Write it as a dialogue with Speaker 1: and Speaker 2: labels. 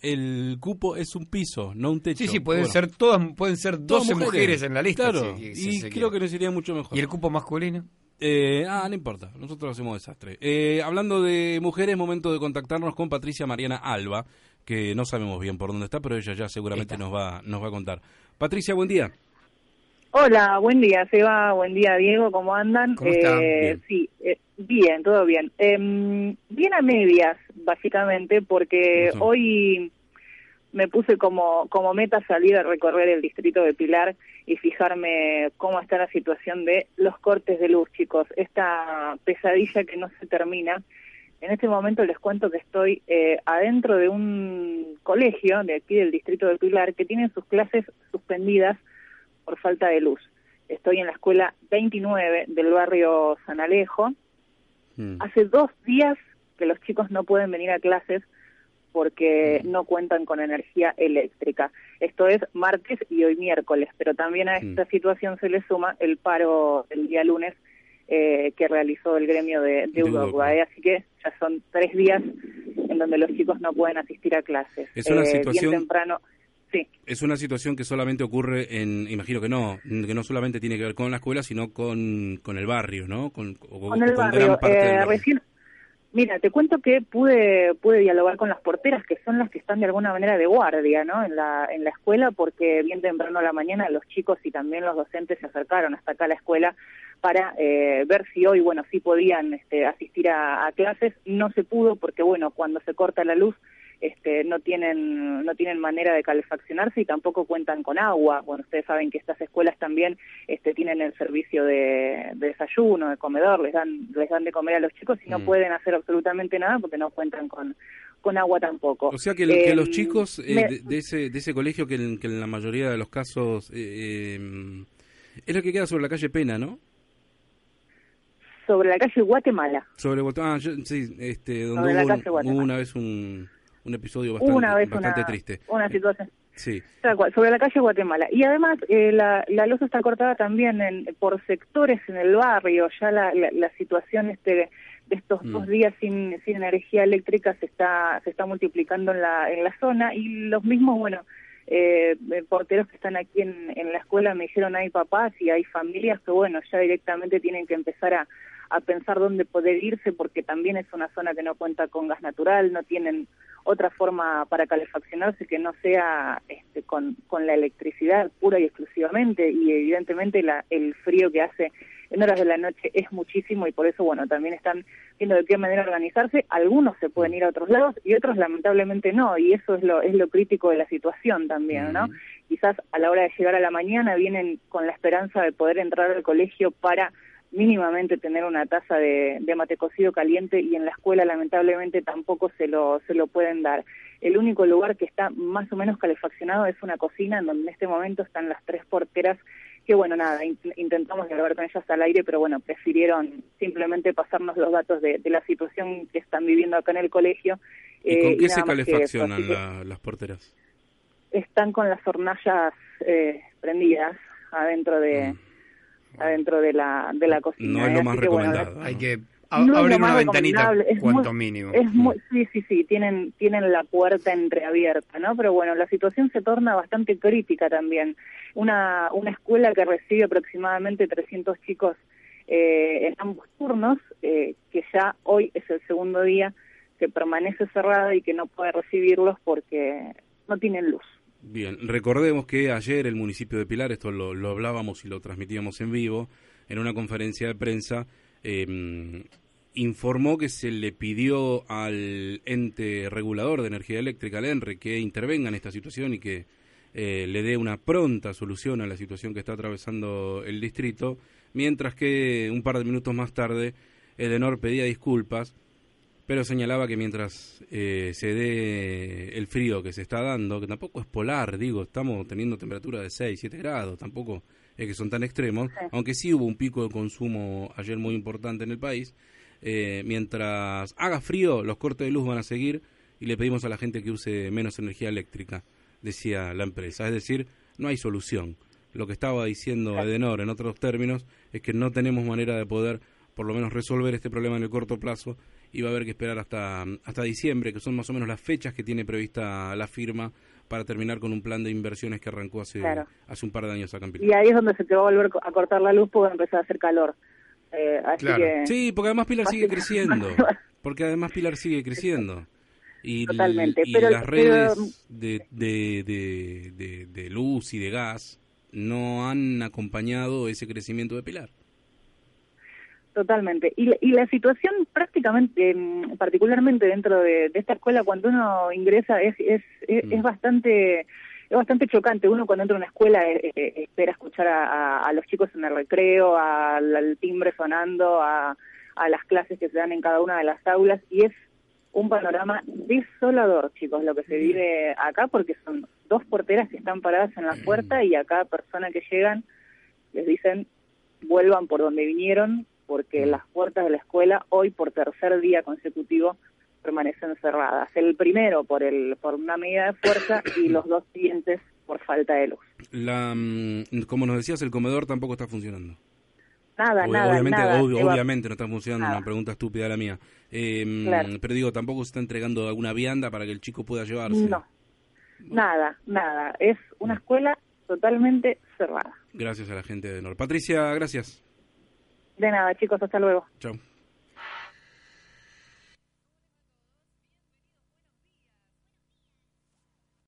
Speaker 1: El cupo es un piso, no un techo.
Speaker 2: Sí, sí, pueden
Speaker 1: Bueno,
Speaker 2: ser todas, pueden ser 12
Speaker 1: todas
Speaker 2: mujeres. en la lista.
Speaker 1: Claro,
Speaker 2: si- si
Speaker 1: y creo que nos iría mucho mejor.
Speaker 2: ¿Y el cupo masculino?
Speaker 1: Eh, ah, no importa, nosotros hacemos desastre. Eh, hablando de mujeres, momento de contactarnos con Patricia Mariana Alba, que no sabemos bien por dónde está, pero ella ya seguramente
Speaker 2: Está.
Speaker 1: nos va, nos va a contar. Patricia, buen día.
Speaker 3: Hola, buen día, Seba, buen día, Diego, ¿cómo andan?
Speaker 1: Bien.
Speaker 3: Sí, eh, bien, todo bien. Em, bien a medias, básicamente, porque hoy me puse como, como meta salir a recorrer el distrito de Pilar y fijarme cómo está la situación de los cortes de luz, chicos. Esta pesadilla que no se termina. En este momento les cuento que estoy eh, adentro de un colegio de aquí del distrito de Pilar que tiene sus clases suspendidas por falta de luz. Estoy en la escuela 29 del barrio San Alejo.
Speaker 1: Mm.
Speaker 3: Hace dos días que los chicos no pueden venir a clases porque no cuentan con energía eléctrica. Esto es martes y hoy miércoles, pero también a esta
Speaker 1: Mm.
Speaker 3: situación se le suma el paro el día lunes eh, que realizó el gremio de, de eh, Así que ya son tres días en donde los chicos no pueden asistir a clases.
Speaker 1: Es una
Speaker 3: Eh,
Speaker 1: situación-
Speaker 3: Bien temprano, sí.
Speaker 1: Es una situación que solamente ocurre en, imagino que no, que no solamente tiene que ver con la escuela, sino con, con el barrio, ¿no? Con, o-
Speaker 3: con
Speaker 1: o
Speaker 3: el
Speaker 1: con
Speaker 3: barrio.
Speaker 1: gran parte
Speaker 3: Eh,
Speaker 1: del barrio.
Speaker 3: recién, mira, te cuento que pude pude dialogar con las porteras, que son las que están de alguna manera de guardia, ¿no? En la en la escuela, porque bien temprano a la mañana los chicos y también los docentes se acercaron hasta acá a la escuela para eh, ver si hoy, bueno, sí podían este, asistir a, a clases. No se pudo porque, bueno, cuando se corta la luz este, no tienen no tienen manera de calefaccionarse y tampoco cuentan con agua. Bueno, ustedes saben que estas escuelas también este, tienen el servicio de, de desayuno, de comedor, les dan les dan de comer a los chicos y no
Speaker 1: Mm.
Speaker 3: pueden hacer absolutamente nada porque no cuentan con con agua tampoco.
Speaker 1: O sea que, los chicos eh,
Speaker 3: me-
Speaker 1: de, de ese, de ese colegio, que en, que en la mayoría de los casos eh, eh, es lo que queda sobre la calle Pena, ¿no?
Speaker 3: sobre la calle Guatemala.
Speaker 1: Sobre Bot- ah, sí, este, donde
Speaker 3: Guatemala.
Speaker 1: hubo una vez un, un episodio bastante,
Speaker 3: una vez
Speaker 1: bastante
Speaker 3: una,
Speaker 1: triste.
Speaker 3: una situación.
Speaker 1: Sí.
Speaker 3: Tal cual, sobre la calle Guatemala. Y además, eh, la, la luz está cortada también en, por sectores en el barrio. Ya la, la, la situación este de estos
Speaker 1: Mm.
Speaker 3: dos días sin, sin energía eléctrica se está se está multiplicando en la en la zona y los mismos, bueno, eh, porteros que están aquí en, en la escuela me dijeron hay papás y hay familias que, bueno, ya directamente tienen que empezar a, a pensar dónde poder irse porque también es una zona que no cuenta con gas natural, no tienen otra forma para calefaccionarse que no sea este, con, con la electricidad pura y exclusivamente y evidentemente la, el frío que hace en horas de la noche es muchísimo y por eso bueno también están viendo de qué manera organizarse. Algunos se pueden ir a otros lados y otros lamentablemente no y eso es lo es lo crítico de la situación también no quizás a la hora de llegar a la mañana vienen con la esperanza de poder entrar al colegio para mínimamente tener una taza de, de mate cocido caliente y en la escuela lamentablemente tampoco se lo, se lo pueden dar. El único lugar que está más o menos calefaccionado es una cocina en donde en este momento están las tres porteras que bueno, nada, in- intentamos dialogar con ellas al aire, pero bueno, prefirieron simplemente pasarnos los datos de, de la situación que están viviendo acá en el colegio.
Speaker 1: ¿Y
Speaker 3: eh,
Speaker 1: con qué
Speaker 3: nada
Speaker 1: se
Speaker 3: eso.
Speaker 1: calefaccionan la- las porteras?
Speaker 3: están con las hornallas eh, prendidas adentro de adentro de la de la cocina.
Speaker 1: No es
Speaker 3: ¿eh?
Speaker 1: lo más
Speaker 3: que, bueno,
Speaker 1: recomendado.
Speaker 2: Hay
Speaker 1: ¿no?
Speaker 2: que a-
Speaker 3: no
Speaker 2: abrir una ventanita, cuanto
Speaker 3: muy-
Speaker 2: mínimo.
Speaker 3: Es muy, sí, sí, sí, tienen tienen la puerta entreabierta, ¿no? Pero bueno, la situación se torna bastante crítica también. Una una escuela que recibe aproximadamente 300 chicos eh, en ambos turnos, eh, que ya hoy es el segundo día que permanece cerrada y que no puede recibirlos porque no tienen luz.
Speaker 1: Bien, recordemos que ayer el municipio de Pilar, esto lo, hablábamos y lo transmitíamos en vivo, en una conferencia de prensa, eh, informó que se le pidió al ente regulador de energía eléctrica, al ENRE, que intervenga en esta situación y que eh, le dé una pronta solución a la situación que está atravesando el distrito, mientras que un par de minutos más tarde Edenor pedía disculpas pero señalaba que mientras eh, se dé el frío que se está dando, que tampoco es polar, digo, estamos teniendo temperatura de 6, 7 grados, tampoco es que son tan extremos,
Speaker 3: Sí.
Speaker 1: aunque sí hubo un pico de consumo ayer muy importante en el país, eh, mientras haga frío, los cortes de luz van a seguir y le pedimos a la gente que use menos energía eléctrica, decía la empresa, es decir, no hay solución. Lo que estaba diciendo Edenor en otros términos es que no tenemos manera de poder por lo menos resolver este problema en el corto plazo y va a haber que esperar hasta, hasta diciembre, que son más o menos las fechas que tiene prevista la firma para terminar con un plan de inversiones que arrancó hace,
Speaker 3: Claro.
Speaker 1: hace un par de años acá en Pilar.
Speaker 3: Y ahí es donde se te va a volver a cortar la luz porque va a empezar a hacer calor. Eh, así
Speaker 2: Claro.
Speaker 3: que
Speaker 1: Sí, porque además Pilar sigue creciendo. Porque además Pilar sigue creciendo. Y,
Speaker 3: Totalmente,
Speaker 1: y
Speaker 3: pero-
Speaker 1: las
Speaker 3: pero-
Speaker 1: redes de, de, de, de- de luz y de gas no han acompañado ese crecimiento de Pilar.
Speaker 3: Totalmente. Y, la- y la situación prácticamente, em, particularmente dentro de, de esta escuela, cuando uno ingresa es, es, es,
Speaker 1: Mm.
Speaker 3: es bastante es bastante chocante. Uno cuando entra a una escuela eh, eh, espera escuchar a, a- a los chicos en el recreo, al, al timbre sonando, a, a las clases que se dan en cada una de las aulas y es un panorama desolador, chicos, lo que se vive acá porque son dos porteras que están paradas en la puerta y a cada persona que llegan les dicen vuelvan por donde vinieron porque las puertas de la escuela hoy por tercer día consecutivo permanecen cerradas. El primero por el por una medida de fuerza y los dos siguientes por falta de luz.
Speaker 1: La, mm, como nos decías, el comedor tampoco está funcionando.
Speaker 3: Nada,
Speaker 1: Ob-
Speaker 3: nada,
Speaker 1: obviamente,
Speaker 3: nada.
Speaker 1: obviamente no está funcionando,
Speaker 3: Nada.
Speaker 1: una pregunta estúpida la mía. Eh,
Speaker 3: Claro.
Speaker 1: Pero digo, tampoco se está entregando alguna vianda para que el chico pueda llevarse.
Speaker 3: No, nada, nada. Es una escuela totalmente cerrada.
Speaker 1: Gracias a la gente de Nor. Patricia, gracias.
Speaker 3: De nada, chicos, hasta luego.
Speaker 1: Chao.